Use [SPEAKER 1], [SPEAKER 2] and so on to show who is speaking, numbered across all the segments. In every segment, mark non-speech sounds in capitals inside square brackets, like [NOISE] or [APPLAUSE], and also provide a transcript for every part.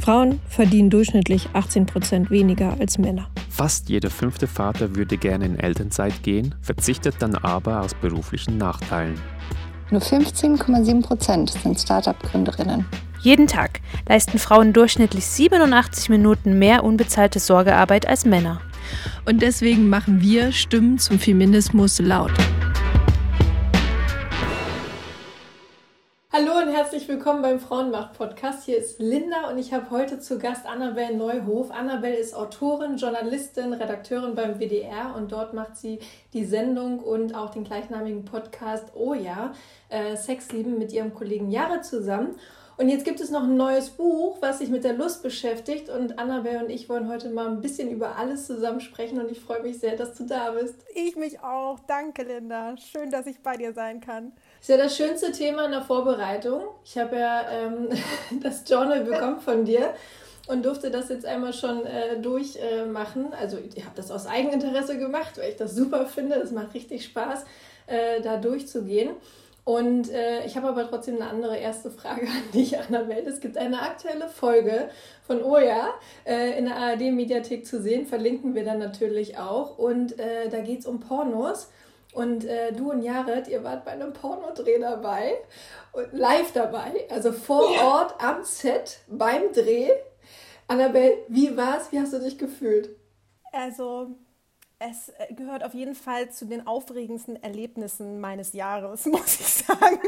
[SPEAKER 1] Frauen verdienen durchschnittlich 18 Prozent weniger als Männer.
[SPEAKER 2] Fast jeder fünfte Vater würde gerne in Elternzeit gehen, verzichtet dann aber aus beruflichen Nachteilen.
[SPEAKER 3] Nur 15,7 Prozent sind Start-up-Gründerinnen.
[SPEAKER 4] Jeden Tag leisten Frauen durchschnittlich 87 Minuten mehr unbezahlte Sorgearbeit als Männer.
[SPEAKER 1] Und deswegen machen wir Stimmen zum Feminismus laut.
[SPEAKER 5] Hallo und herzlich willkommen beim Frauenmacht-Podcast. Hier ist Linda und ich habe heute zu Gast Annabelle Neuhof. Annabelle ist Autorin, Journalistin, Redakteurin beim WDR und dort macht sie die Sendung und auch den gleichnamigen Podcast Oh ja, äh, Sexlieben mit ihrem Kollegen Jahre zusammen. Und jetzt gibt es noch ein neues Buch, was sich mit der Lust beschäftigt. Und Annabelle und ich wollen heute mal ein bisschen über alles zusammen sprechen. Und ich freue mich sehr, dass du da bist.
[SPEAKER 6] Ich mich auch. Danke, Linda. Schön, dass ich bei dir sein kann.
[SPEAKER 5] Ist ja das schönste Thema in der Vorbereitung. Ich habe ja ähm, [LAUGHS] das Journal bekommen von dir und durfte das jetzt einmal schon äh, durchmachen. Äh, also ich habe das aus Eigeninteresse gemacht, weil ich das super finde. Es macht richtig Spaß, äh, da durchzugehen. Und äh, ich habe aber trotzdem eine andere erste Frage an dich, Annabelle. Es gibt eine aktuelle Folge von Oja äh, in der ARD-Mediathek zu sehen, verlinken wir dann natürlich auch. Und äh, da geht es um Pornos. Und äh, du und Jared, ihr wart bei einem Pornodreh dabei und live dabei, also vor ja. Ort am Set beim Dreh. Annabelle, wie war's? Wie hast du dich gefühlt?
[SPEAKER 6] Also, es äh, gehört auf jeden Fall zu den aufregendsten Erlebnissen meines Jahres, [LAUGHS] muss ich sagen.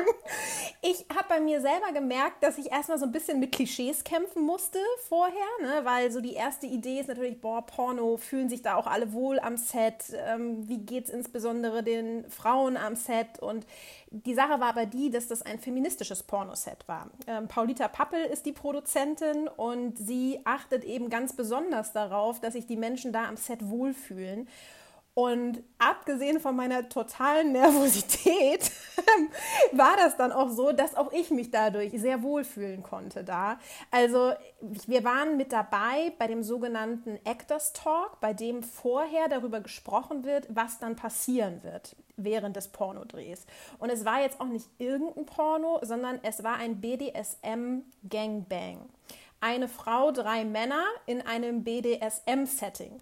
[SPEAKER 6] Ich habe bei mir selber gemerkt, dass ich erstmal so ein bisschen mit Klischees kämpfen musste vorher, ne? weil so die erste Idee ist natürlich, boah, Porno, fühlen sich da auch alle wohl am Set? Ähm, wie geht es insbesondere den Frauen am Set? Und die Sache war aber die, dass das ein feministisches Pornoset war. Ähm, Paulita Pappel ist die Produzentin und sie achtet eben ganz besonders darauf, dass sich die Menschen da am Set wohlfühlen. Und abgesehen von meiner totalen Nervosität [LAUGHS] war das dann auch so, dass auch ich mich dadurch sehr wohlfühlen konnte da. Also wir waren mit dabei bei dem sogenannten Actors Talk, bei dem vorher darüber gesprochen wird, was dann passieren wird während des Pornodrehs. Und es war jetzt auch nicht irgendein Porno, sondern es war ein BDSM Gangbang. Eine Frau, drei Männer in einem BDSM-Setting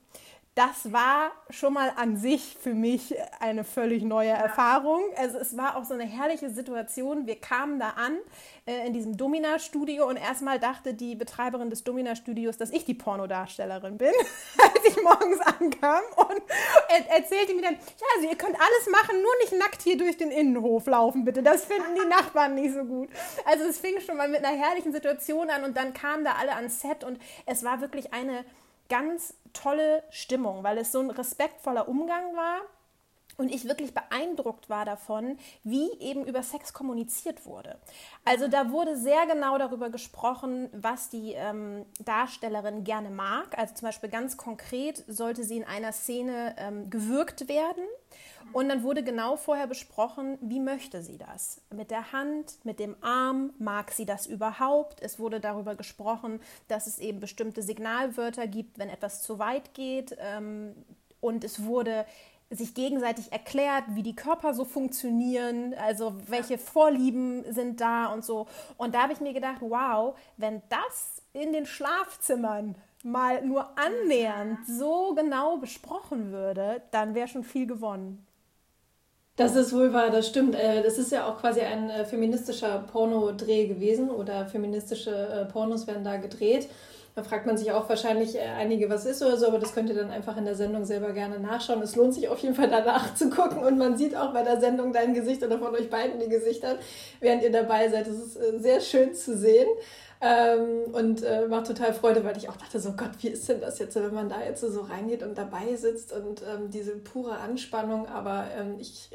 [SPEAKER 6] das war schon mal an sich für mich eine völlig neue Erfahrung. Also es war auch so eine herrliche Situation. Wir kamen da an äh, in diesem Domina-Studio und erstmal dachte die Betreiberin des Domina-Studios, dass ich die Pornodarstellerin bin, [LAUGHS] als ich morgens ankam und er erzählte mir dann, ja, also ihr könnt alles machen, nur nicht nackt hier durch den Innenhof laufen, bitte. Das finden die Nachbarn nicht so gut. Also es fing schon mal mit einer herrlichen Situation an und dann kamen da alle ans Set und es war wirklich eine ganz tolle Stimmung, weil es so ein respektvoller Umgang war und ich wirklich beeindruckt war davon, wie eben über Sex kommuniziert wurde. Also da wurde sehr genau darüber gesprochen, was die ähm, Darstellerin gerne mag. Also zum Beispiel ganz konkret sollte sie in einer Szene ähm, gewürgt werden. Und dann wurde genau vorher besprochen, wie möchte sie das? Mit der Hand, mit dem Arm, mag sie das überhaupt? Es wurde darüber gesprochen, dass es eben bestimmte Signalwörter gibt, wenn etwas zu weit geht. Ähm, und es wurde sich gegenseitig erklärt, wie die Körper so funktionieren, also welche Vorlieben sind da und so. Und da habe ich mir gedacht, wow, wenn das in den Schlafzimmern mal nur annähernd so genau besprochen würde, dann wäre schon viel gewonnen.
[SPEAKER 5] Das ist wohl wahr, das stimmt. Äh, das ist ja auch quasi ein äh, feministischer Pornodreh gewesen oder feministische äh, Pornos werden da gedreht. Da fragt man sich auch wahrscheinlich einige, was ist oder so, aber das könnt ihr dann einfach in der Sendung selber gerne nachschauen. Es lohnt sich auf jeden Fall danach zu gucken und man sieht auch bei der Sendung dein Gesicht oder von euch beiden die Gesichter, während ihr dabei seid. Das ist sehr schön zu sehen. Ähm, und äh, macht total Freude, weil ich auch dachte, so Gott, wie ist denn das jetzt, wenn man da jetzt so reingeht und dabei sitzt und ähm, diese pure Anspannung. Aber ähm, ich,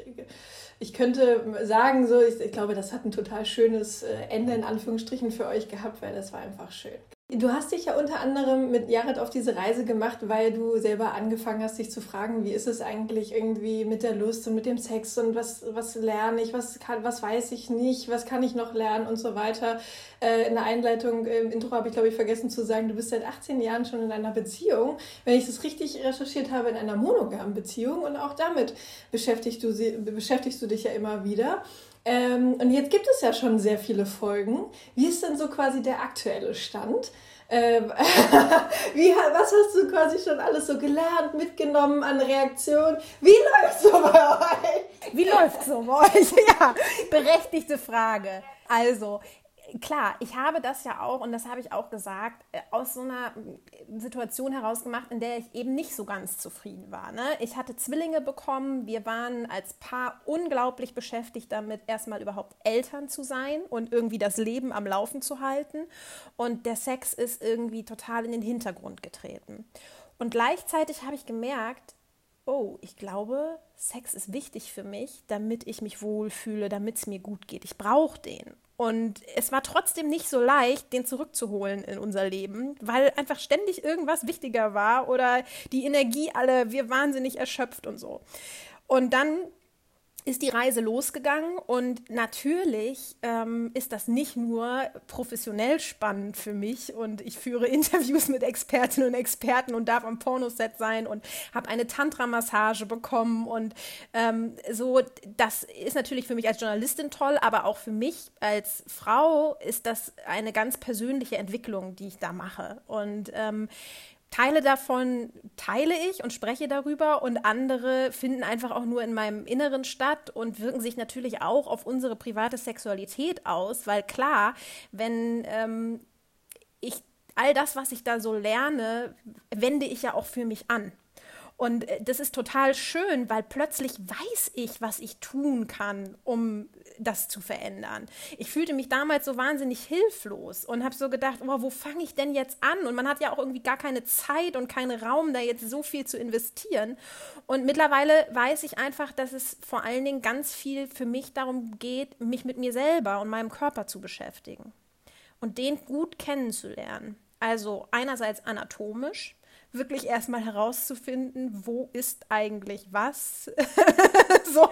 [SPEAKER 5] ich könnte sagen, so, ich, ich glaube, das hat ein total schönes äh, Ende in Anführungsstrichen für euch gehabt, weil das war einfach schön. Du hast dich ja unter anderem mit Jared auf diese Reise gemacht, weil du selber angefangen hast, dich zu fragen, wie ist es eigentlich irgendwie mit der Lust und mit dem Sex und was, was lerne ich, was, kann, was weiß ich nicht, was kann ich noch lernen und so weiter. Äh, in der Einleitung im Intro habe ich, glaube ich, vergessen zu sagen, du bist seit 18 Jahren schon in einer Beziehung. Wenn ich das richtig recherchiert habe, in einer monogamen Beziehung und auch damit beschäftigst du, beschäftigst du dich ja immer wieder. Ähm, und jetzt gibt es ja schon sehr viele Folgen. Wie ist denn so quasi der aktuelle Stand? Äh, [LAUGHS] wie, was hast du quasi schon alles so gelernt, mitgenommen an Reaktionen? Wie läuft so bei euch?
[SPEAKER 6] Wie läuft so bei euch? [LAUGHS] Ja, berechtigte Frage. Also, klar, ich habe das ja auch, und das habe ich auch gesagt, äh, aus so einer äh, Situation heraus gemacht, in der ich eben nicht so ganz zufrieden war. Ne? Ich hatte Zwillinge bekommen, wir waren als Paar unglaublich beschäftigt damit, erstmal überhaupt Eltern zu sein und irgendwie das Leben am Laufen zu halten. Und der Sex ist irgendwie total in den Hintergrund getreten. Und gleichzeitig habe ich gemerkt, oh, ich glaube, Sex ist wichtig für mich, damit ich mich wohlfühle, damit es mir gut geht. Ich brauche den. Und es war trotzdem nicht so leicht, den zurückzuholen in unser Leben, weil einfach ständig irgendwas wichtiger war oder die Energie alle, wir wahnsinnig erschöpft und so. Und dann ist die Reise losgegangen und natürlich ähm, ist das nicht nur professionell spannend für mich und ich führe [LAUGHS] Interviews mit Expertinnen und Experten und darf am Pornoset sein und habe eine Tantra-Massage bekommen und ähm, so, das ist natürlich für mich als Journalistin toll, aber auch für mich als Frau ist das eine ganz persönliche Entwicklung, die ich da mache. Und ähm, Teile davon teile ich und spreche darüber und andere finden einfach auch nur in meinem Inneren statt und wirken sich natürlich auch auf unsere private Sexualität aus, weil klar, wenn ähm, ich all das, was ich da so lerne, wende ich ja auch für mich an. Und äh, das ist total schön, weil plötzlich weiß ich, was ich tun kann, um das zu verändern. Ich fühlte mich damals so wahnsinnig hilflos und habe so gedacht, oh, wo fange ich denn jetzt an? Und man hat ja auch irgendwie gar keine Zeit und keinen Raum, da jetzt so viel zu investieren. Und mittlerweile weiß ich einfach, dass es vor allen Dingen ganz viel für mich darum geht, mich mit mir selber und meinem Körper zu beschäftigen und den gut kennenzulernen. Also einerseits anatomisch, wirklich erstmal herauszufinden, wo ist eigentlich was. [LAUGHS] so,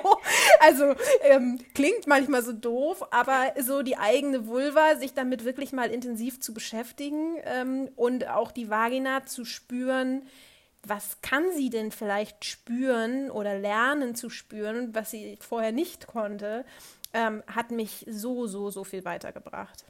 [SPEAKER 6] also ähm, klingt manchmal so doof, aber so die eigene Vulva, sich damit wirklich mal intensiv zu beschäftigen ähm, und auch die Vagina zu spüren, was kann sie denn vielleicht spüren oder lernen zu spüren, was sie vorher nicht konnte, ähm, hat mich so, so, so viel weitergebracht.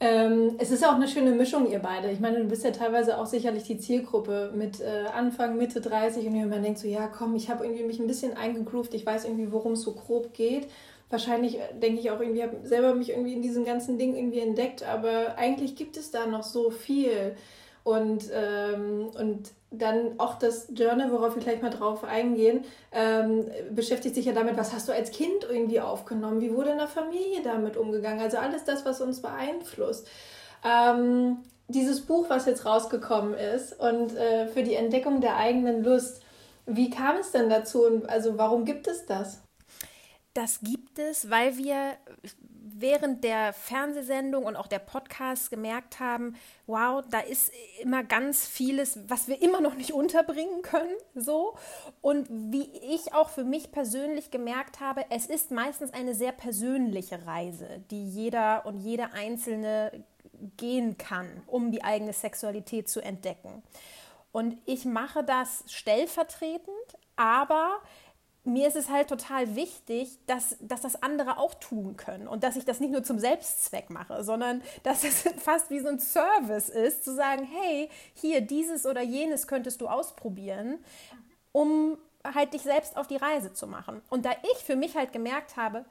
[SPEAKER 5] Ähm, es ist ja auch eine schöne Mischung, ihr beide. Ich meine, du bist ja teilweise auch sicherlich die Zielgruppe mit äh, Anfang, Mitte 30 und man denkt so, ja komm, ich habe irgendwie mich ein bisschen eingegroovt, ich weiß irgendwie, worum es so grob geht. Wahrscheinlich äh, denke ich auch irgendwie, habe selber mich irgendwie in diesem ganzen Ding irgendwie entdeckt, aber eigentlich gibt es da noch so viel. Und, ähm, und dann auch das Journal, worauf wir gleich mal drauf eingehen, ähm, beschäftigt sich ja damit, was hast du als Kind irgendwie aufgenommen, wie wurde in der Familie damit umgegangen, also alles das, was uns beeinflusst. Ähm, dieses Buch, was jetzt rausgekommen ist und äh, für die Entdeckung der eigenen Lust, wie kam es denn dazu und also warum gibt es das?
[SPEAKER 6] Das gibt es, weil wir während der Fernsehsendung und auch der Podcast gemerkt haben, wow, da ist immer ganz vieles, was wir immer noch nicht unterbringen können, so. Und wie ich auch für mich persönlich gemerkt habe, es ist meistens eine sehr persönliche Reise, die jeder und jede Einzelne gehen kann, um die eigene Sexualität zu entdecken. Und ich mache das stellvertretend, aber mir ist es halt total wichtig, dass, dass das andere auch tun können und dass ich das nicht nur zum Selbstzweck mache, sondern dass es [LAUGHS] fast wie so ein Service ist, zu sagen, hey, hier dieses oder jenes könntest du ausprobieren, um halt dich selbst auf die Reise zu machen. Und da ich für mich halt gemerkt habe,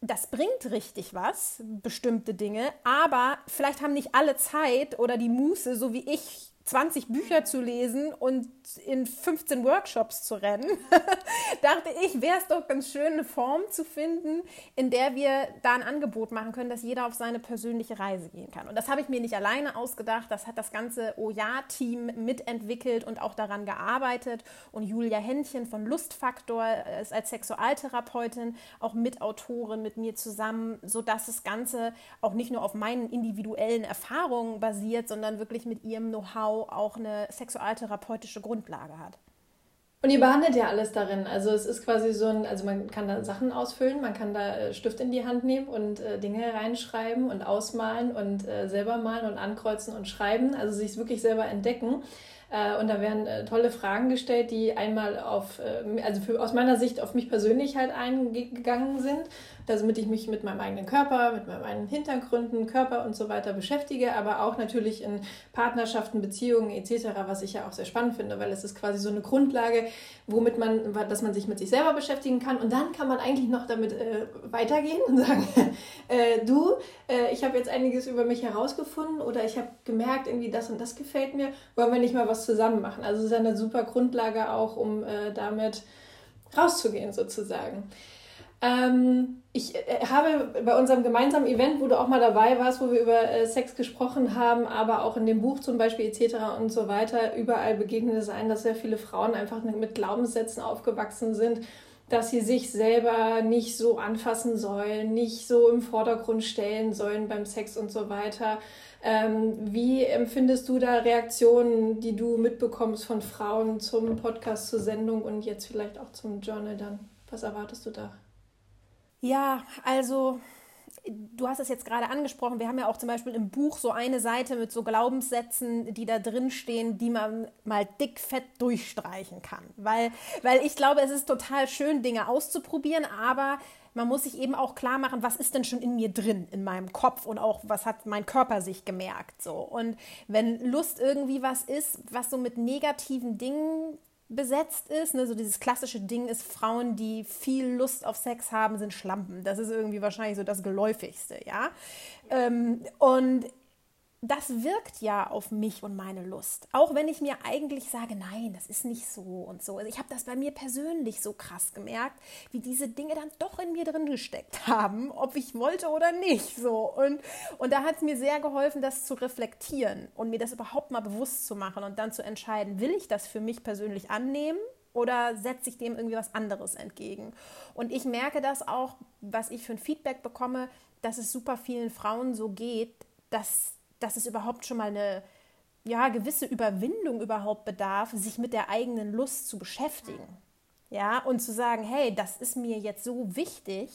[SPEAKER 6] das bringt richtig was, bestimmte Dinge, aber vielleicht haben nicht alle Zeit oder die Muße, so wie ich 20 Bücher zu lesen und in 15 Workshops zu rennen, [LAUGHS] dachte ich, wäre es doch ganz schön, eine Form zu finden, in der wir da ein Angebot machen können, dass jeder auf seine persönliche Reise gehen kann. Und das habe ich mir nicht alleine ausgedacht, das hat das ganze OJA-Team mitentwickelt und auch daran gearbeitet. Und Julia Händchen von Lustfaktor ist als Sexualtherapeutin auch Mitautorin mit mir zusammen, sodass das Ganze auch nicht nur auf meinen individuellen Erfahrungen basiert, sondern wirklich mit ihrem Know-how auch eine sexualtherapeutische Grundlage hat.
[SPEAKER 5] Und ihr behandelt ja alles darin. Also es ist quasi so ein, also man kann da Sachen ausfüllen, man kann da äh, Stift in die Hand nehmen und äh, Dinge reinschreiben und ausmalen und äh, selber malen und ankreuzen und schreiben, also sich wirklich selber entdecken. Äh, und da werden äh, tolle Fragen gestellt, die einmal auf, äh, also für, aus meiner Sicht auf mich persönlich halt eingegangen sind, damit ich mich mit meinem eigenen Körper, mit meinen Hintergründen, Körper und so weiter beschäftige, aber auch natürlich in Partnerschaften, Beziehungen etc., was ich ja auch sehr spannend finde, weil es ist quasi so eine Grundlage, womit man, dass man sich mit sich selber beschäftigen kann und dann kann man eigentlich noch damit äh, weitergehen und sagen, [LAUGHS] äh, du, äh, ich habe jetzt einiges über mich herausgefunden oder ich habe gemerkt, irgendwie das und das gefällt mir, wollen wir nicht mal was zusammen machen. Also es ist eine super Grundlage auch, um äh, damit rauszugehen sozusagen. Ähm, ich äh, habe bei unserem gemeinsamen Event, wo du auch mal dabei warst, wo wir über äh, Sex gesprochen haben, aber auch in dem Buch zum Beispiel etc. und so weiter, überall begegnet es ein, dass sehr viele Frauen einfach mit Glaubenssätzen aufgewachsen sind, dass sie sich selber nicht so anfassen sollen, nicht so im Vordergrund stellen sollen beim Sex und so weiter. Ähm, wie empfindest du da Reaktionen, die du mitbekommst von Frauen zum Podcast, zur Sendung und jetzt vielleicht auch zum Journal dann? Was erwartest du da?
[SPEAKER 6] Ja, also du hast es jetzt gerade angesprochen, wir haben ja auch zum Beispiel im Buch so eine Seite mit so Glaubenssätzen, die da drin stehen, die man mal dickfett durchstreichen kann. Weil, weil ich glaube, es ist total schön, Dinge auszuprobieren, aber man muss sich eben auch klar machen, was ist denn schon in mir drin, in meinem Kopf und auch was hat mein Körper sich gemerkt. So. Und wenn Lust irgendwie was ist, was so mit negativen Dingen besetzt ist. Ne? So dieses klassische Ding ist, Frauen, die viel Lust auf Sex haben, sind Schlampen. Das ist irgendwie wahrscheinlich so das Geläufigste, ja. Ähm, und das wirkt ja auf mich und meine Lust. Auch wenn ich mir eigentlich sage, nein, das ist nicht so und so. Also ich habe das bei mir persönlich so krass gemerkt, wie diese Dinge dann doch in mir drin gesteckt [LAUGHS] haben, ob ich wollte oder nicht. So. Und, und da hat es mir sehr geholfen, das zu reflektieren und mir das überhaupt mal bewusst zu machen und dann zu entscheiden, will ich das für mich persönlich annehmen oder setze ich dem irgendwie was anderes entgegen? Und ich merke das auch, was ich für ein Feedback bekomme, dass es super vielen Frauen so geht, dass dass es überhaupt schon mal eine ja, gewisse Überwindung überhaupt bedarf, sich mit der eigenen Lust zu beschäftigen. Ja, und zu sagen, hey, das ist mir jetzt so wichtig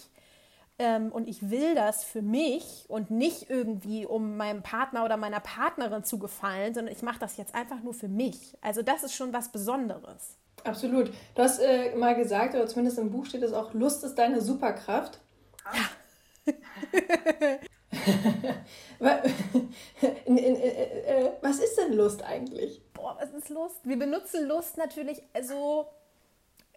[SPEAKER 6] ähm, und ich will das für mich und nicht irgendwie, um meinem Partner oder meiner Partnerin zu gefallen, sondern ich mache das jetzt einfach nur für mich. Also das ist schon was Besonderes.
[SPEAKER 5] Absolut. Du hast äh, mal gesagt, oder zumindest im Buch steht es auch, Lust ist deine Superkraft. Ja. [LAUGHS] [LAUGHS] [LAUGHS] Äh, was ist denn Lust eigentlich?
[SPEAKER 6] Boah, was ist Lust? Wir benutzen Lust natürlich also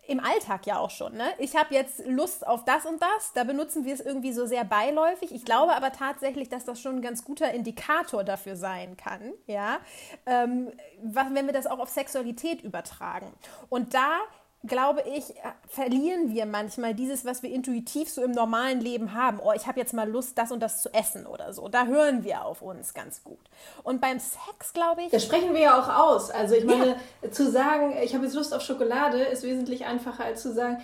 [SPEAKER 6] im Alltag ja auch schon. Ne? Ich habe jetzt Lust auf das und das, da benutzen wir es irgendwie so sehr beiläufig. Ich glaube aber tatsächlich, dass das schon ein ganz guter Indikator dafür sein kann, ja, ähm, wenn wir das auch auf Sexualität übertragen. Und da glaube ich, äh, verlieren wir manchmal dieses, was wir intuitiv so im normalen Leben haben. Oh, ich habe jetzt mal Lust, das und das zu essen oder so. Da hören wir auf uns ganz gut. Und beim Sex, glaube ich.
[SPEAKER 5] Das sprechen wir ja auch aus. Also ich meine, ja. zu sagen, ich habe jetzt Lust auf Schokolade, ist wesentlich einfacher als zu sagen,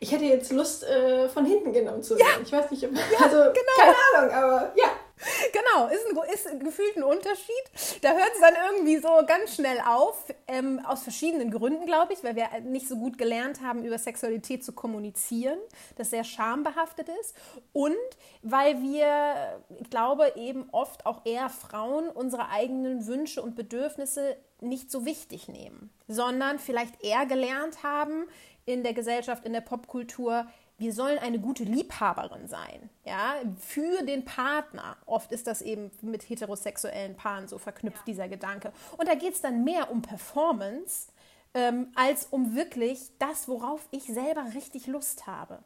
[SPEAKER 5] ich hätte jetzt Lust, äh, von hinten genommen zu werden. Ja. Ich weiß nicht, ob, ja, also genau. keine Ahnung, aber ja. [LAUGHS]
[SPEAKER 6] Genau, ist, ein, ist gefühlt ein Unterschied. Da hört es dann irgendwie so ganz schnell auf, ähm, aus verschiedenen Gründen, glaube ich, weil wir nicht so gut gelernt haben, über Sexualität zu kommunizieren, das sehr schambehaftet ist. Und weil wir, ich glaube, eben oft auch eher Frauen unsere eigenen Wünsche und Bedürfnisse nicht so wichtig nehmen, sondern vielleicht eher gelernt haben in der Gesellschaft, in der Popkultur, wir sollen eine gute Liebhaberin sein, ja, für den Partner. Oft ist das eben mit heterosexuellen Paaren so verknüpft, dieser Gedanke. Und da geht es dann mehr um Performance ähm, als um wirklich das, worauf ich selber richtig Lust habe.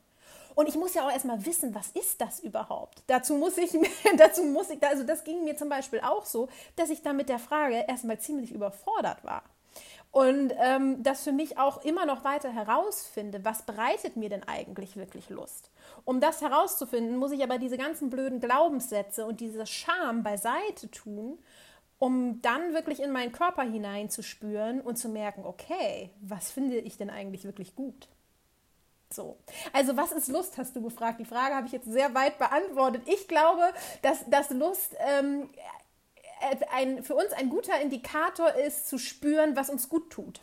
[SPEAKER 6] Und ich muss ja auch erstmal wissen, was ist das überhaupt? Dazu muss ich, [LAUGHS] dazu muss ich, also das ging mir zum Beispiel auch so, dass ich da mit der Frage erstmal ziemlich überfordert war. Und ähm, das für mich auch immer noch weiter herausfinde, was bereitet mir denn eigentlich wirklich Lust? Um das herauszufinden, muss ich aber diese ganzen blöden Glaubenssätze und diese Scham beiseite tun, um dann wirklich in meinen Körper hineinzuspüren und zu merken, okay, was finde ich denn eigentlich wirklich gut? So. Also, was ist Lust, hast du gefragt? Die Frage habe ich jetzt sehr weit beantwortet. Ich glaube, dass, dass Lust ähm, äh, ein, für uns ein guter Indikator ist, zu spüren, was uns gut tut.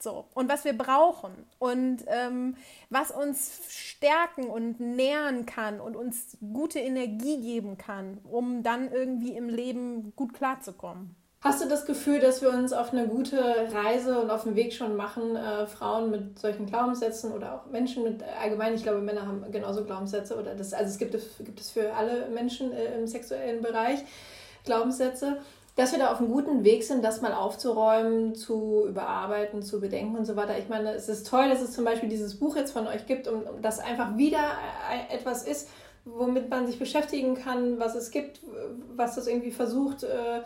[SPEAKER 6] So, und was wir brauchen und ähm, was uns stärken und nähren kann und uns gute Energie geben kann, um dann irgendwie im Leben gut klarzukommen.
[SPEAKER 5] Hast du das Gefühl, dass wir uns auf eine gute Reise und auf den Weg schon machen, äh, Frauen mit solchen Glaubenssätzen oder auch Menschen mit äh, allgemein, ich glaube, Männer haben genauso Glaubenssätze oder das, also es gibt es, gibt es für alle Menschen äh, im sexuellen Bereich Glaubenssätze, dass wir da auf einem guten Weg sind, das mal aufzuräumen, zu überarbeiten, zu bedenken und so weiter. Ich meine, es ist toll, dass es zum Beispiel dieses Buch jetzt von euch gibt und das einfach wieder äh, etwas ist, womit man sich beschäftigen kann, was es gibt, was das irgendwie versucht, äh,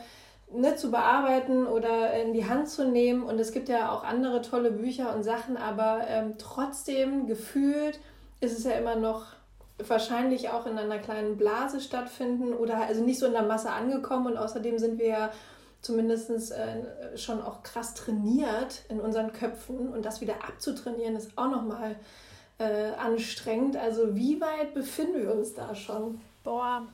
[SPEAKER 5] ne, zu bearbeiten oder in die Hand zu nehmen. Und es gibt ja auch andere tolle Bücher und Sachen, aber ähm, trotzdem gefühlt ist es ja immer noch wahrscheinlich auch in einer kleinen Blase stattfinden oder also nicht so in der Masse angekommen. Und außerdem sind wir ja zumindest äh, schon auch krass trainiert in unseren Köpfen und das wieder abzutrainieren ist auch nochmal äh, anstrengend. Also wie weit befinden wir uns da schon?
[SPEAKER 6] Boah,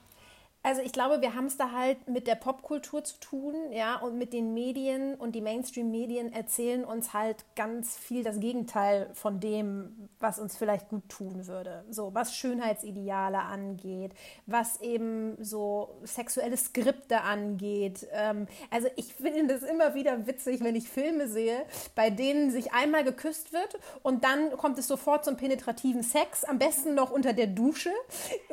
[SPEAKER 6] also ich glaube, wir haben es da halt mit der Popkultur zu tun, ja, und mit den Medien und die Mainstream-Medien erzählen uns halt ganz viel das Gegenteil von dem, was uns vielleicht gut tun würde. So, was Schönheitsideale angeht, was eben so sexuelle Skripte angeht. Ähm, also ich finde das immer wieder witzig, wenn ich Filme sehe, bei denen sich einmal geküsst wird und dann kommt es sofort zum penetrativen Sex, am besten noch unter der Dusche,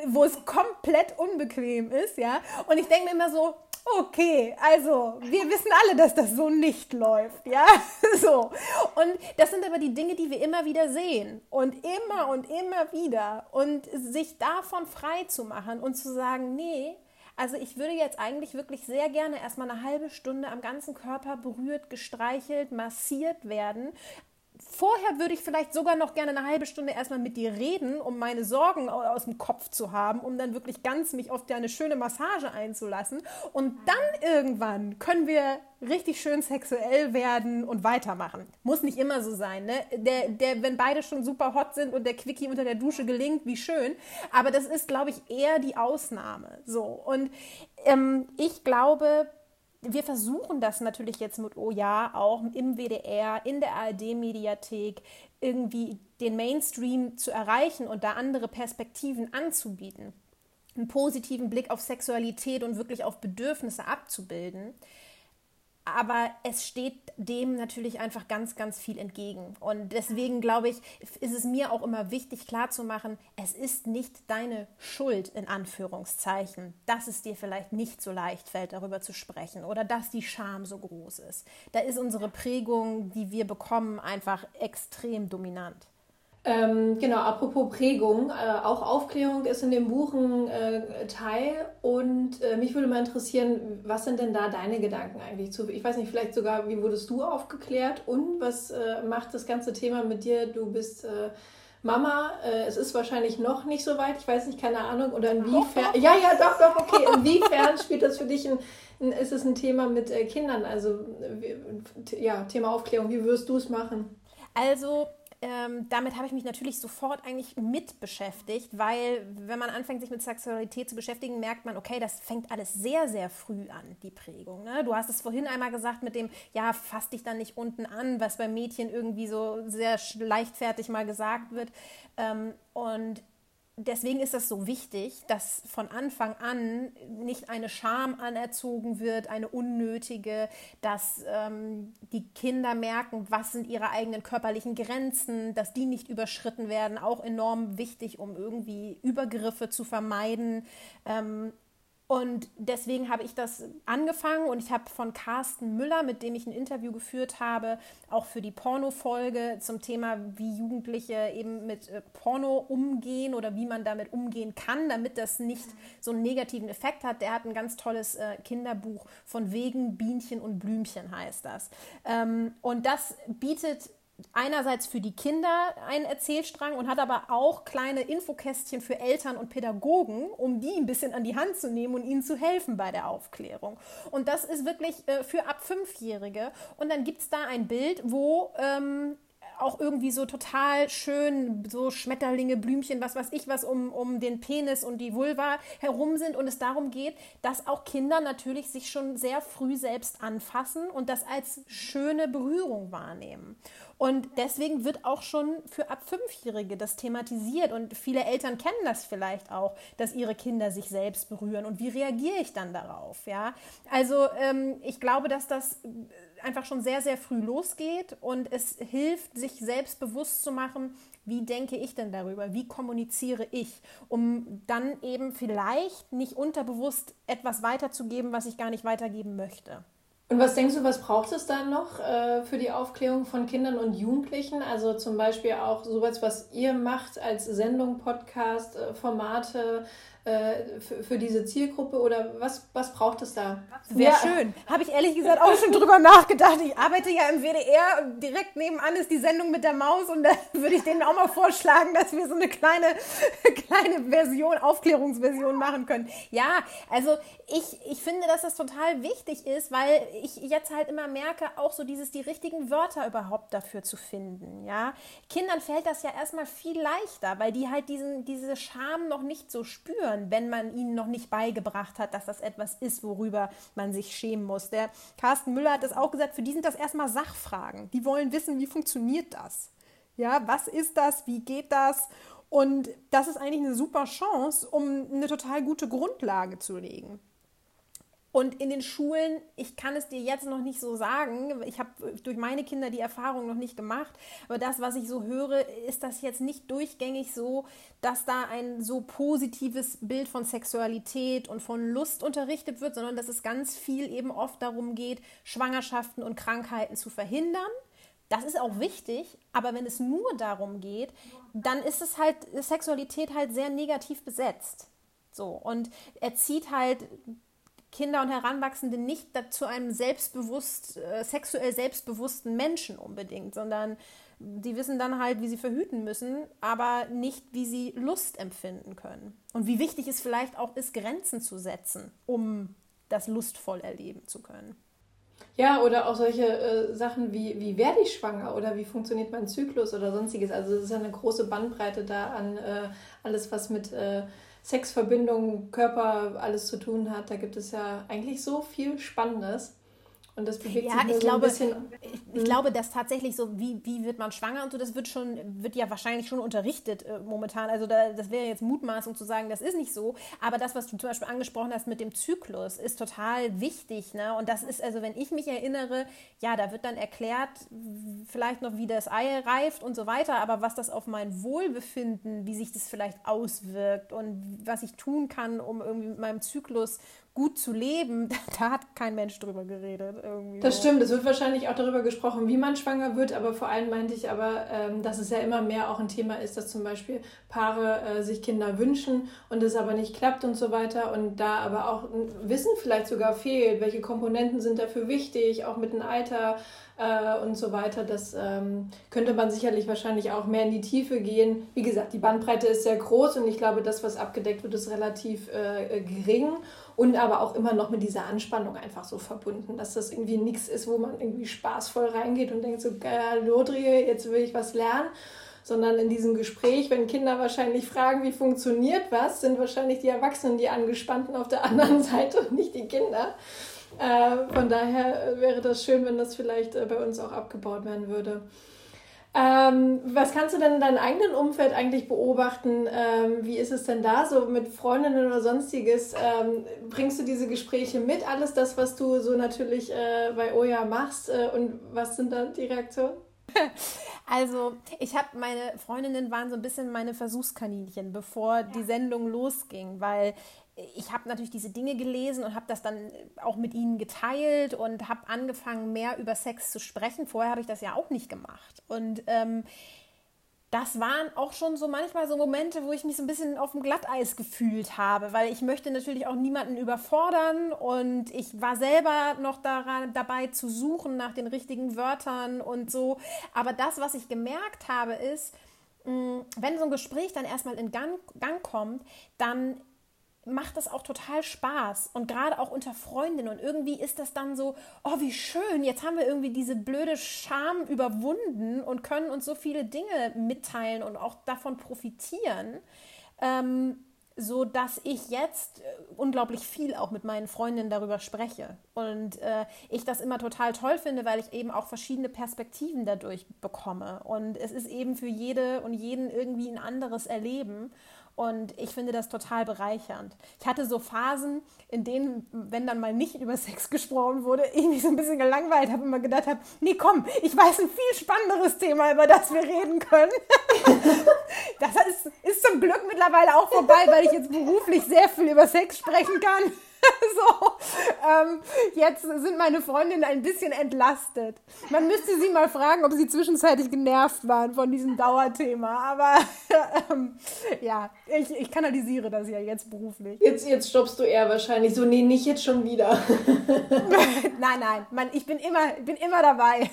[SPEAKER 6] wo es komplett unbequem ist ist, ja. Und ich denke mir immer so, okay, also wir wissen alle, dass das so nicht läuft, ja. [LAUGHS] So. Und das sind aber die Dinge, die wir immer wieder sehen und immer und immer wieder und sich davon frei zu machen und zu sagen, nee, also ich würde jetzt eigentlich wirklich sehr gerne erstmal eine halbe Stunde am ganzen Körper berührt, gestreichelt, massiert werden, vorher würde ich vielleicht sogar noch gerne eine halbe Stunde erstmal mit dir reden, um meine Sorgen aus dem Kopf zu haben, um dann wirklich ganz mich auf deine schöne Massage einzulassen. Und dann irgendwann können wir richtig schön sexuell werden und weitermachen. Muss nicht immer so sein, ne? Der, der, wenn beide schon super hot sind und der Quickie unter der Dusche gelingt, wie schön. Aber das ist, glaube ich, eher die Ausnahme. So. Und ähm, ich glaube, wir versuchen das natürlich jetzt mit Oh ja auch im WDR, in der ARD-Mediathek irgendwie den Mainstream zu erreichen und da andere Perspektiven anzubieten, einen positiven Blick auf Sexualität und wirklich auf Bedürfnisse abzubilden aber es steht dem natürlich einfach ganz, ganz viel entgegen. Und deswegen glaube ich, ist es mir auch immer wichtig klarzumachen, es ist nicht deine Schuld in Anführungszeichen, dass es dir vielleicht nicht so leicht fällt, darüber zu sprechen oder dass die Scham so groß ist. Da ist unsere Prägung, die wir bekommen, einfach extrem dominant.
[SPEAKER 5] Ähm, genau, apropos Prägung, äh, auch Aufklärung ist in dem Buch ein äh, Teil und äh, mich würde mal interessieren, was sind denn da deine Gedanken eigentlich zu? Ich weiß nicht, vielleicht sogar, wie wurdest du aufgeklärt und was äh, macht das ganze Thema mit dir? Du bist äh, Mama, äh, es ist wahrscheinlich noch nicht so weit, ich weiß nicht, keine Ahnung, oder inwiefern, ja, ja, doch, doch, okay, inwiefern spielt das für dich ein, ein ist es ein Thema mit Kindern, also ja, Thema Aufklärung, wie wirst du es machen?
[SPEAKER 6] Also ähm, damit habe ich mich natürlich sofort eigentlich mit beschäftigt, weil wenn man anfängt, sich mit Sexualität zu beschäftigen, merkt man, okay, das fängt alles sehr, sehr früh an, die Prägung. Ne? Du hast es vorhin einmal gesagt mit dem, ja, fass dich dann nicht unten an, was bei Mädchen irgendwie so sehr leichtfertig mal gesagt wird. Ähm, und deswegen ist es so wichtig, dass von Anfang an nicht eine Scham anerzogen wird, eine unnötige, dass ähm, die Kinder merken, was sind ihre eigenen körperlichen Grenzen, dass die nicht überschritten werden, auch enorm wichtig, um irgendwie Übergriffe zu vermeiden. Ähm, und deswegen habe ich das angefangen und ich habe von Carsten Müller, mit dem ich ein Interview geführt habe, auch für die Porno-Folge zum Thema, wie Jugendliche eben mit äh, Porno umgehen oder wie man damit umgehen kann, damit das nicht so einen negativen Effekt hat. Der hat ein ganz tolles äh, Kinderbuch von Wegen, Bienchen und Blümchen heißt das. Ähm, und das bietet einerseits für die Kinder einen Erzählstrang und hat aber auch kleine Infokästchen für Eltern und Pädagogen, um die ein bisschen an die Hand zu nehmen und ihnen zu helfen bei der Aufklärung. Und das ist wirklich äh, für ab Fünfjährige. Und dann gibt es da ein Bild, wo ähm, auch irgendwie so total schön, so Schmetterlinge, Blümchen, was weiß ich, was um, um den Penis und die Vulva herum sind und es darum geht, dass auch Kinder natürlich sich schon sehr früh selbst anfassen und das als schöne Berührung wahrnehmen. Und deswegen wird auch schon für ab Fünfjährige das thematisiert. Und viele Eltern kennen das vielleicht auch, dass ihre Kinder sich selbst berühren. Und wie reagiere ich dann darauf? Ja, also ähm, ich glaube, dass das einfach schon sehr, sehr früh losgeht und es hilft, sich selbst bewusst zu machen, wie denke ich denn darüber? Wie kommuniziere ich? Um dann eben vielleicht nicht unterbewusst etwas weiterzugeben, was ich gar nicht weitergeben möchte.
[SPEAKER 5] Und was denkst du, was braucht es dann noch äh, für die Aufklärung von Kindern und Jugendlichen? Also zum Beispiel auch sowas, was ihr macht als Sendung, Podcast, äh, Formate, äh, für, für, diese Zielgruppe oder was, was braucht es da?
[SPEAKER 6] Ja. schön. Habe ich ehrlich gesagt auch schon drüber nachgedacht. Ich arbeite ja im WDR und direkt nebenan ist die Sendung mit der Maus und da [LAUGHS] würde ich denen auch mal vorschlagen, dass wir so eine kleine, [LAUGHS] kleine Version, Aufklärungsversion machen können. Ja, also ich, ich finde, dass das total wichtig ist, weil ich jetzt halt immer merke, auch so dieses, die richtigen Wörter überhaupt dafür zu finden. Ja, Kindern fällt das ja erstmal viel leichter, weil die halt diesen, diese Scham noch nicht so spüren spüren, wenn man ihnen noch nicht beigebracht hat, dass das etwas ist, worüber man sich schämen muss. Der Carsten Müller hat es auch gesagt, für die sind das erstmal Sachfragen. Die wollen wissen, wie funktioniert das? Ja, was ist das? Wie geht das? Und das ist eigentlich eine super Chance, um eine total gute Grundlage zu legen. Und in den Schulen, ich kann es dir jetzt noch nicht so sagen, ich habe durch meine Kinder die Erfahrung noch nicht gemacht, aber das, was ich so höre, ist das jetzt nicht durchgängig so, dass da ein so positives Bild von Sexualität und von Lust unterrichtet wird, sondern dass es ganz viel eben oft darum geht, Schwangerschaften und Krankheiten zu verhindern. Das ist auch wichtig, aber wenn es nur darum geht, dann ist es halt Sexualität halt sehr negativ besetzt. So und er zieht halt Kinder und Heranwachsende nicht zu einem selbstbewusst, äh, sexuell selbstbewussten Menschen unbedingt, sondern die wissen dann halt, wie sie verhüten müssen, aber nicht, wie sie Lust empfinden können. Und wie wichtig es vielleicht auch ist, Grenzen zu setzen, um das lustvoll erleben zu können.
[SPEAKER 5] Ja, oder auch solche äh, Sachen wie, wie werde ich schwanger oder wie funktioniert mein Zyklus oder sonstiges. Also es ist ja eine große Bandbreite da an äh, alles, was mit äh, Sexverbindung, Körper alles zu tun hat. Da gibt es ja eigentlich so viel Spannendes. Und das bewegt
[SPEAKER 6] ja, sich ich so glaube, ein bisschen. Ich, ich hm? glaube, dass tatsächlich so, wie, wie wird man schwanger und so, das wird schon, wird ja wahrscheinlich schon unterrichtet äh, momentan. Also da, das wäre jetzt Mutmaßung zu sagen, das ist nicht so. Aber das, was du zum Beispiel angesprochen hast mit dem Zyklus, ist total wichtig. Ne? Und das ist, also wenn ich mich erinnere, ja, da wird dann erklärt, vielleicht noch, wie das Ei reift und so weiter, aber was das auf mein Wohlbefinden, wie sich das vielleicht auswirkt und was ich tun kann, um irgendwie mit meinem Zyklus gut zu leben, [LAUGHS] da hat kein Mensch drüber geredet. Irgendwie
[SPEAKER 5] das stimmt, es wird wahrscheinlich auch darüber gesprochen, wie man schwanger wird, aber vor allem meinte ich aber, ähm, dass es ja immer mehr auch ein Thema ist, dass zum Beispiel Paare äh, sich Kinder wünschen und es aber nicht klappt und so weiter und da aber auch Wissen vielleicht sogar fehlt, welche Komponenten sind dafür wichtig, auch mit dem Alter äh, und so weiter. Das ähm, könnte man sicherlich wahrscheinlich auch mehr in die Tiefe gehen. Wie gesagt, die Bandbreite ist sehr groß und ich glaube, das, was abgedeckt wird, ist relativ äh, gering und aber auch immer noch mit dieser Anspannung einfach so verbunden, dass das irgendwie nichts ist, wo man irgendwie spaßvoll reingeht und denkt so, geil, Lodrie, jetzt will ich was lernen, sondern in diesem Gespräch, wenn Kinder wahrscheinlich fragen, wie funktioniert was, sind wahrscheinlich die Erwachsenen die Angespannten auf der [LAUGHS] anderen Seite und nicht die Kinder. Äh, von daher wäre das schön, wenn das vielleicht äh, bei uns auch abgebaut werden würde. Ähm, was kannst du denn in deinem eigenen Umfeld eigentlich beobachten? Ähm, wie ist es denn da so mit Freundinnen oder sonstiges? Ähm, bringst du diese Gespräche mit? Alles das, was du so natürlich äh, bei Oja machst? Äh, und was sind da die Reaktionen? [LAUGHS]
[SPEAKER 6] Also, ich habe meine Freundinnen waren so ein bisschen meine Versuchskaninchen, bevor die Sendung losging, weil ich habe natürlich diese Dinge gelesen und habe das dann auch mit ihnen geteilt und habe angefangen, mehr über Sex zu sprechen. Vorher habe ich das ja auch nicht gemacht. Und ähm, das waren auch schon so manchmal so Momente, wo ich mich so ein bisschen auf dem Glatteis gefühlt habe, weil ich möchte natürlich auch niemanden überfordern und ich war selber noch daran, dabei zu suchen nach den richtigen Wörtern und so. Aber das, was ich gemerkt habe, ist, mm, wenn so ein Gespräch dann erstmal in Gang, Gang kommt, dann macht das auch total Spaß. Und gerade auch unter Freundinnen. Und irgendwie ist das dann so, oh wie schön, jetzt haben wir irgendwie diese blöde Scham überwunden und können uns so viele Dinge mitteilen und auch davon profitieren. Ähm, so dass ich jetzt äh, unglaublich viel auch mit meinen Freundinnen darüber spreche. Und äh, ich das immer total toll finde, weil ich eben auch verschiedene Perspektiven dadurch bekomme. Und es ist eben für jede und jeden irgendwie ein anderes Erleben und ich finde das total bereichernd. Ich hatte so Phasen, in denen, wenn dann mal nicht über Sex gesprochen wurde, ich mich so ein bisschen gelangweilt habe und immer gedacht habe, nee, komm, ich weiß ein viel spannenderes Thema, über das wir reden können. [LAUGHS] das ist, ist zum Glück mittlerweile auch vorbei, weil ich jetzt beruflich sehr viel über Sex sprechen kann. [LAUGHS] so, ähm, jetzt sind meine Freundinnen ein bisschen entlastet. Man müsste sie mal fragen, ob sie zwischenzeitlich genervt waren von diesem Dauerthema. Aber [LAUGHS] ähm, ja, ich, ich kanalisiere das ja jetzt beruflich.
[SPEAKER 5] Jetzt, jetzt stoppst du eher wahrscheinlich so, nee, nicht jetzt schon wieder. [LAUGHS]
[SPEAKER 6] nein, nein, man, ich bin immer, bin immer dabei.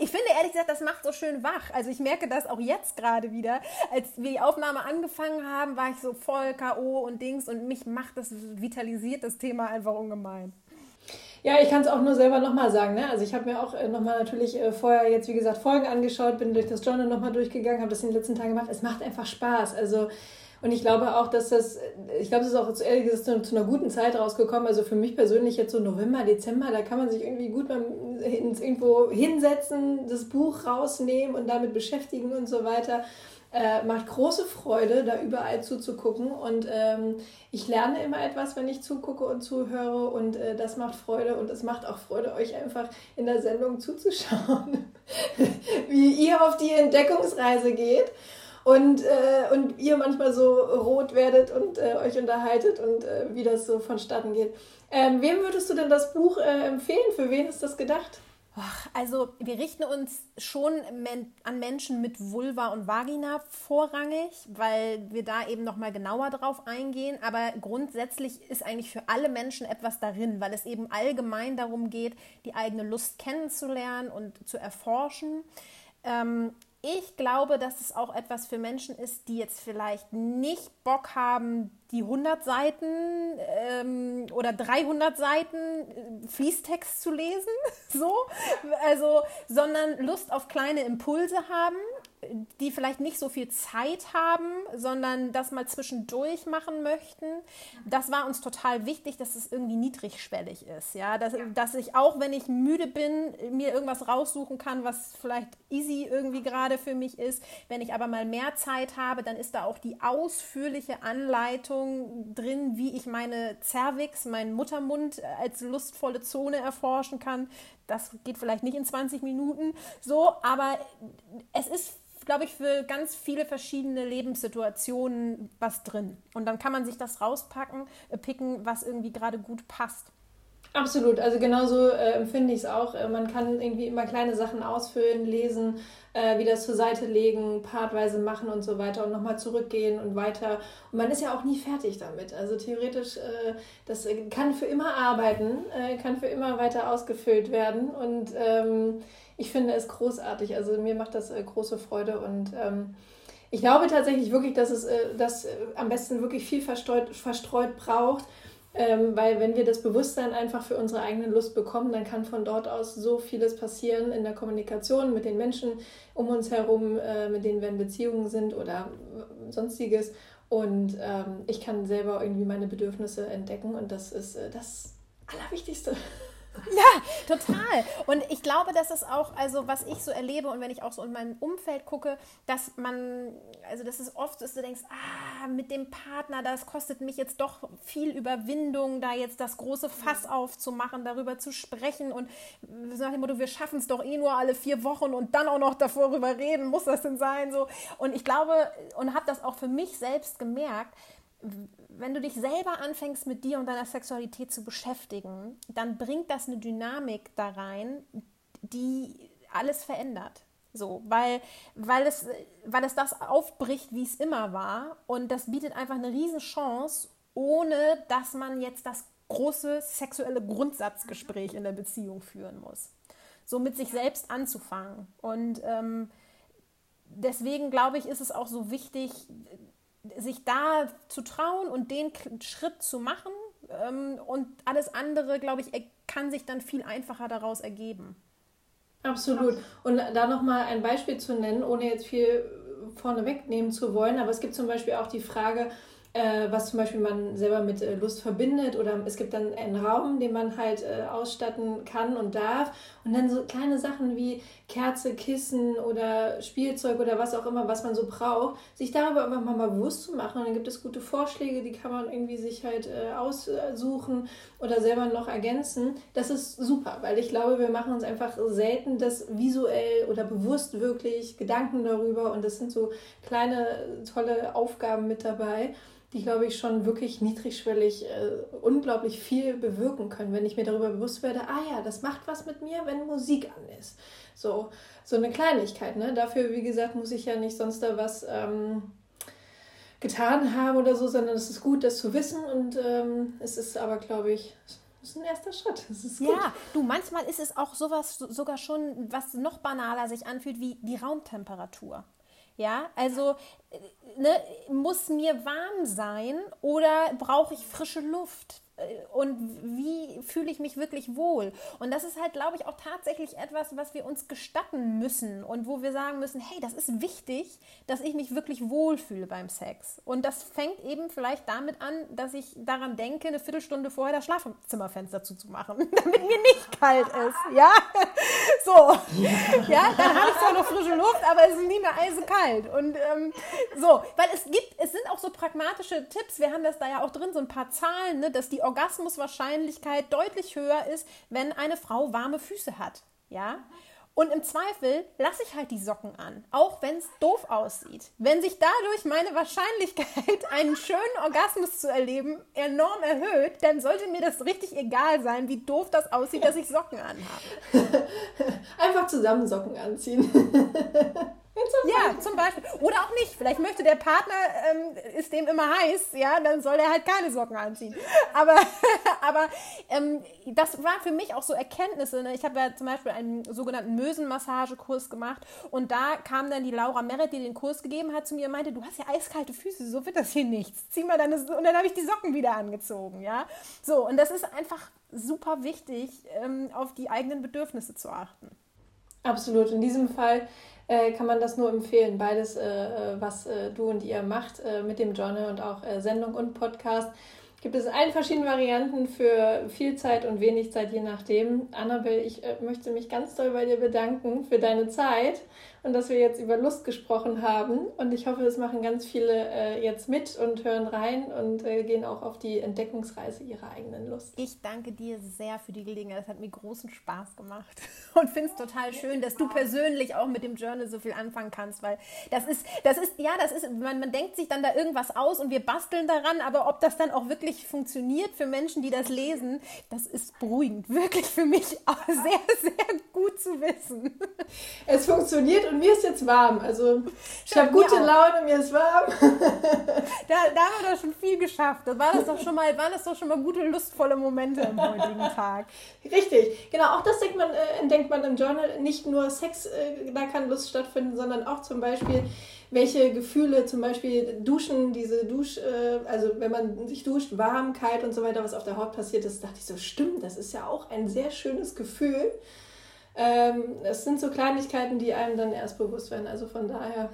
[SPEAKER 6] Ich finde ehrlich gesagt, das macht so schön wach. Also ich merke das auch jetzt gerade wieder. Als wir die Aufnahme angefangen haben, war ich so voll K.O. und Dings und mich macht das, vitalisiert das Thema einfach ungemein.
[SPEAKER 5] Ja, ich kann es auch nur selber nochmal sagen. Ne? Also ich habe mir auch äh, nochmal natürlich äh, vorher jetzt, wie gesagt, Folgen angeschaut, bin durch das Journal nochmal durchgegangen, habe das in den letzten Tagen gemacht. Es macht einfach Spaß. Also und ich glaube auch, dass das, ich glaube, es ist auch zu, ehrlich gesagt zu einer guten Zeit rausgekommen. Also für mich persönlich jetzt so November, Dezember, da kann man sich irgendwie gut mal irgendwo hinsetzen, das Buch rausnehmen und damit beschäftigen und so weiter. Äh, macht große Freude, da überall zuzugucken. Und ähm, ich lerne immer etwas, wenn ich zugucke und zuhöre. Und äh, das macht Freude. Und es macht auch Freude, euch einfach in der Sendung zuzuschauen, [LAUGHS] wie ihr auf die Entdeckungsreise geht und, äh, und ihr manchmal so rot werdet und äh, euch unterhaltet und äh, wie das so vonstatten geht. Ähm, wem würdest du denn das Buch äh, empfehlen? Für wen ist das gedacht?
[SPEAKER 6] Ach, also wir richten uns schon an Menschen mit Vulva und Vagina vorrangig, weil wir da eben noch mal genauer drauf eingehen. Aber grundsätzlich ist eigentlich für alle Menschen etwas darin, weil es eben allgemein darum geht, die eigene Lust kennenzulernen und zu erforschen. Ähm, ich glaube, dass es auch etwas für Menschen ist, die jetzt vielleicht nicht Bock haben, die 100 Seiten ähm, oder 300 Seiten äh, Fließtext zu lesen, [LAUGHS] so, also, sondern Lust auf kleine Impulse haben, die vielleicht nicht so viel Zeit haben, sondern das mal zwischendurch machen möchten. Das war uns total wichtig, dass es irgendwie niedrigschwellig ist. Ja? Dass, dass ich auch, wenn ich müde bin, mir irgendwas raussuchen kann, was vielleicht easy irgendwie gerade für mich ist. Wenn ich aber mal mehr Zeit habe, dann ist da auch die ausführliche Anleitung drin, wie ich meine Cervix, meinen Muttermund als lustvolle Zone erforschen kann. Das geht vielleicht nicht in 20 Minuten so, aber es ist glaube ich, für ganz viele verschiedene Lebenssituationen was drin. Und dann kann man sich das rauspacken, äh, picken, was irgendwie gerade gut passt.
[SPEAKER 5] Absolut, also genauso äh, empfinde ich es auch. Äh, man kann irgendwie immer kleine Sachen ausfüllen, lesen, äh, wieder zur Seite legen, partweise machen und so weiter und nochmal zurückgehen und weiter. Und man ist ja auch nie fertig damit. Also theoretisch, äh, das kann für immer arbeiten, äh, kann für immer weiter ausgefüllt werden und ähm, ich finde es großartig. Also mir macht das äh, große Freude und ähm, ich glaube tatsächlich wirklich, dass es äh, das äh, am besten wirklich viel verstreut, verstreut braucht. Ähm, weil wenn wir das Bewusstsein einfach für unsere eigene Lust bekommen, dann kann von dort aus so vieles passieren in der Kommunikation mit den Menschen um uns herum, äh, mit denen wir in Beziehungen sind oder sonstiges. Und ähm, ich kann selber irgendwie meine Bedürfnisse entdecken und das ist äh, das Allerwichtigste. [LAUGHS]
[SPEAKER 6] Ja, total. Und ich glaube, dass es auch, also was ich so erlebe und wenn ich auch so in meinem Umfeld gucke, dass man, also dass es oft ist, du denkst, ah, mit dem Partner, das kostet mich jetzt doch viel Überwindung, da jetzt das große Fass aufzumachen, darüber zu sprechen und nach dem Motto, wir schaffen es doch eh nur alle vier Wochen und dann auch noch darüber reden, muss das denn sein? So. Und ich glaube und habe das auch für mich selbst gemerkt, wenn du dich selber anfängst, mit dir und deiner Sexualität zu beschäftigen, dann bringt das eine Dynamik da rein, die alles verändert. So, weil, weil, es, weil es das aufbricht, wie es immer war. Und das bietet einfach eine riesen Chance, ohne dass man jetzt das große sexuelle Grundsatzgespräch in der Beziehung führen muss. So mit sich selbst anzufangen. Und ähm, deswegen glaube ich, ist es auch so wichtig, sich da zu trauen und den Schritt zu machen ähm, und alles andere, glaube ich, kann sich dann viel einfacher daraus ergeben.
[SPEAKER 5] Absolut. Und da nochmal ein Beispiel zu nennen, ohne jetzt viel vorne wegnehmen zu wollen, aber es gibt zum Beispiel auch die Frage, äh, was zum Beispiel man selber mit äh, Lust verbindet oder es gibt dann einen Raum, den man halt äh, ausstatten kann und darf. Und dann so kleine Sachen wie Kerze, Kissen oder Spielzeug oder was auch immer, was man so braucht, sich darüber einfach mal bewusst zu machen. Und dann gibt es gute Vorschläge, die kann man irgendwie sich halt äh, aussuchen oder selber noch ergänzen. Das ist super, weil ich glaube, wir machen uns einfach selten das visuell oder bewusst wirklich Gedanken darüber und das sind so kleine tolle Aufgaben mit dabei die, glaube ich, schon wirklich niedrigschwellig äh, unglaublich viel bewirken können, wenn ich mir darüber bewusst werde, ah ja, das macht was mit mir, wenn Musik an ist. So, so eine Kleinigkeit. Ne? Dafür, wie gesagt, muss ich ja nicht sonst da was ähm, getan haben oder so, sondern es ist gut, das zu wissen und ähm, es ist aber, glaube ich, das ist ein erster Schritt.
[SPEAKER 6] Ja, du, manchmal ist es auch sowas sogar schon, was noch banaler sich anfühlt, wie die Raumtemperatur. Ja, also ne, muss mir warm sein oder brauche ich frische Luft? Äh, und wie fühle ich mich wirklich wohl? Und das ist halt, glaube ich, auch tatsächlich etwas, was wir uns gestatten müssen und wo wir sagen müssen, hey, das ist wichtig, dass ich mich wirklich wohlfühle beim Sex. Und das fängt eben vielleicht damit an, dass ich daran denke, eine Viertelstunde vorher das Schlafzimmerfenster zuzumachen, [LAUGHS] damit mir nicht kalt ist. Ja, [LAUGHS] so. Ja, dann habe ich zwar noch frische Luft, aber es ist nie mehr eisekalt. Und ähm, so, weil es gibt, es sind auch so pragmatische Tipps. Wir haben das da ja auch drin, so ein paar Zahlen, ne, dass die Orgasmuswahrscheinlichkeit deutlich höher ist, wenn eine Frau warme Füße hat. Ja? Und im Zweifel lasse ich halt die Socken an, auch wenn es doof aussieht. Wenn sich dadurch meine Wahrscheinlichkeit, [LAUGHS] einen schönen Orgasmus zu erleben, enorm erhöht, dann sollte mir das richtig egal sein, wie doof das aussieht, dass ich Socken anhabe. [LAUGHS]
[SPEAKER 5] Einfach zusammen Socken anziehen. [LAUGHS]
[SPEAKER 6] Ja, zum Beispiel. Oder auch nicht. Vielleicht möchte der Partner, ähm, ist dem immer heiß, ja, dann soll er halt keine Socken anziehen. Aber, [LAUGHS] aber ähm, das war für mich auch so Erkenntnisse. Ne? Ich habe ja zum Beispiel einen sogenannten Mösenmassagekurs gemacht und da kam dann die Laura Merritt, die den Kurs gegeben hat, zu mir und meinte, du hast ja eiskalte Füße, so wird das hier nichts. Zieh mal deine... Und dann habe ich die Socken wieder angezogen, ja. So, und das ist einfach super wichtig, ähm, auf die eigenen Bedürfnisse zu achten.
[SPEAKER 5] Absolut. In diesem Fall äh, kann man das nur empfehlen. Beides, äh, äh, was äh, du und ihr macht äh, mit dem Journal und auch Sendung und Podcast, gibt es allen verschiedenen Varianten für viel Zeit und wenig Zeit, je nachdem. Annabel, ich möchte mich ganz doll bei dir bedanken für deine Zeit und dass wir jetzt über Lust gesprochen haben. Und ich hoffe, es machen ganz viele äh, jetzt mit und hören rein und äh, gehen auch auf die Entdeckungsreise ihrer eigenen Lust.
[SPEAKER 6] Ich danke dir sehr für die Gelegenheit. Das hat mir großen Spaß gemacht [LAUGHS] und finde es total schön, dass du persönlich auch mit dem Journal so viel anfangen kannst, weil das ist, das ist, ja, das ist, man, man denkt sich dann da irgendwas aus und wir basteln daran, aber ob das dann auch wirklich funktioniert für Menschen, die das lesen, das ist beruhigend. [LAUGHS] Wirklich für mich auch sehr, sehr gut zu wissen.
[SPEAKER 5] Es funktioniert und mir ist jetzt warm. Also ich habe gute auch. Laune, mir ist warm. [LAUGHS]
[SPEAKER 6] da, da haben wir doch schon viel geschafft. Da war das doch schon mal, waren das doch schon mal gute, lustvolle Momente im heutigen [LAUGHS] Tag.
[SPEAKER 5] Richtig, genau. Auch das denkt man, äh, entdeckt man im Journal. Nicht nur Sex, äh, da kann Lust stattfinden, sondern auch zum Beispiel welche Gefühle, zum Beispiel Duschen, diese Dusch, äh, also wenn man sich duscht, warm, kalt und so weiter, was auf der Haut passiert ist, dachte ich so, stimmt, das ist ja auch ein sehr schönes Gefühl. Ähm, es sind so Kleinigkeiten, die einem dann erst bewusst werden. Also von daher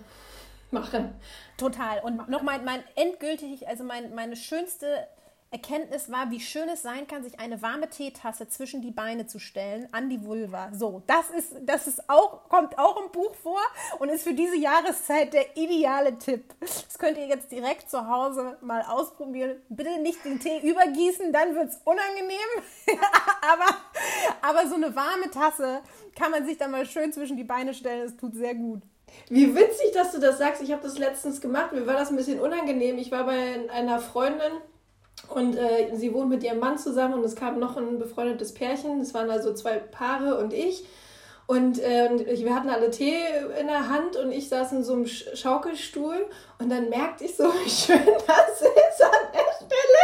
[SPEAKER 5] machen.
[SPEAKER 6] Total. Und noch mein, mein endgültig, also mein, meine schönste Erkenntnis war, wie schön es sein kann, sich eine warme Teetasse zwischen die Beine zu stellen, an die Vulva. So, das ist, das ist auch, kommt auch im Buch vor und ist für diese Jahreszeit der ideale Tipp. Das könnt ihr jetzt direkt zu Hause mal ausprobieren. Bitte nicht den Tee übergießen, dann wird es unangenehm. [LAUGHS] aber, aber so eine warme Tasse kann man sich dann mal schön zwischen die Beine stellen. Das tut sehr gut.
[SPEAKER 5] Wie witzig, dass du das sagst. Ich habe das letztens gemacht. Mir war das ein bisschen unangenehm. Ich war bei einer Freundin und äh, sie wohnt mit ihrem Mann zusammen und es kam noch ein befreundetes Pärchen. Es waren also zwei Paare und ich. Und äh, wir hatten alle Tee in der Hand und ich saß in so einem Schaukelstuhl und dann merkte ich so, [LAUGHS] wie schön das ist an der Stelle.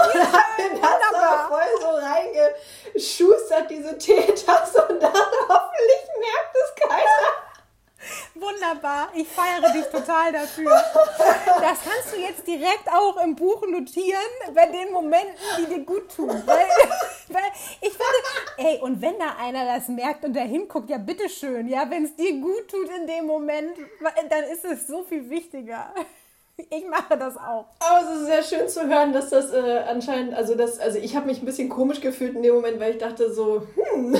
[SPEAKER 5] Und [LAUGHS] habe mir das aber voll so reingeschustert, diese Teetasse und dachte, hoffentlich merkt es keiner.
[SPEAKER 6] Wunderbar. Ich feiere dich total dafür. Das kannst du jetzt direkt auch im Buch notieren, bei den Momenten, die dir gut tun. Weil, weil ich finde, ey, und wenn da einer das merkt und da hinguckt, ja, bitteschön, ja, wenn es dir gut tut in dem Moment, dann ist es so viel wichtiger. Ich mache das auch.
[SPEAKER 5] Aber es ist sehr schön zu hören, dass das äh, anscheinend, also das, also ich habe mich ein bisschen komisch gefühlt in dem Moment, weil ich dachte so, hm.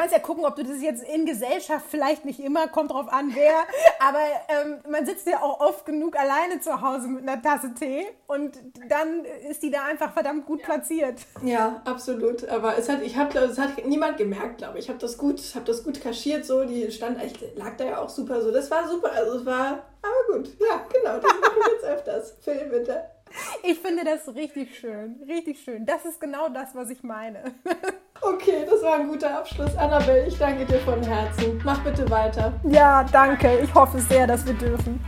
[SPEAKER 6] Kannst ja gucken, ob du das jetzt in Gesellschaft vielleicht nicht immer, kommt drauf an, wer. Aber ähm, man sitzt ja auch oft genug alleine zu Hause mit einer Tasse Tee und dann ist die da einfach verdammt gut platziert.
[SPEAKER 5] Ja, absolut. Aber es hat, ich habe, es hat niemand gemerkt, glaube ich. Ich habe das gut, habe das gut kaschiert. So, die stand, ich lag da ja auch super. So, das war super. Also es war, aber gut. Ja, genau. Das machen wir jetzt öfters für den Winter. [LAUGHS]
[SPEAKER 6] Ich finde das richtig schön, richtig schön. Das ist genau das, was ich meine. [LAUGHS]
[SPEAKER 5] Okay, das war ein guter Abschluss. Annabelle, ich danke dir von Herzen. Mach bitte weiter.
[SPEAKER 6] Ja, danke. Ich hoffe sehr, dass wir dürfen.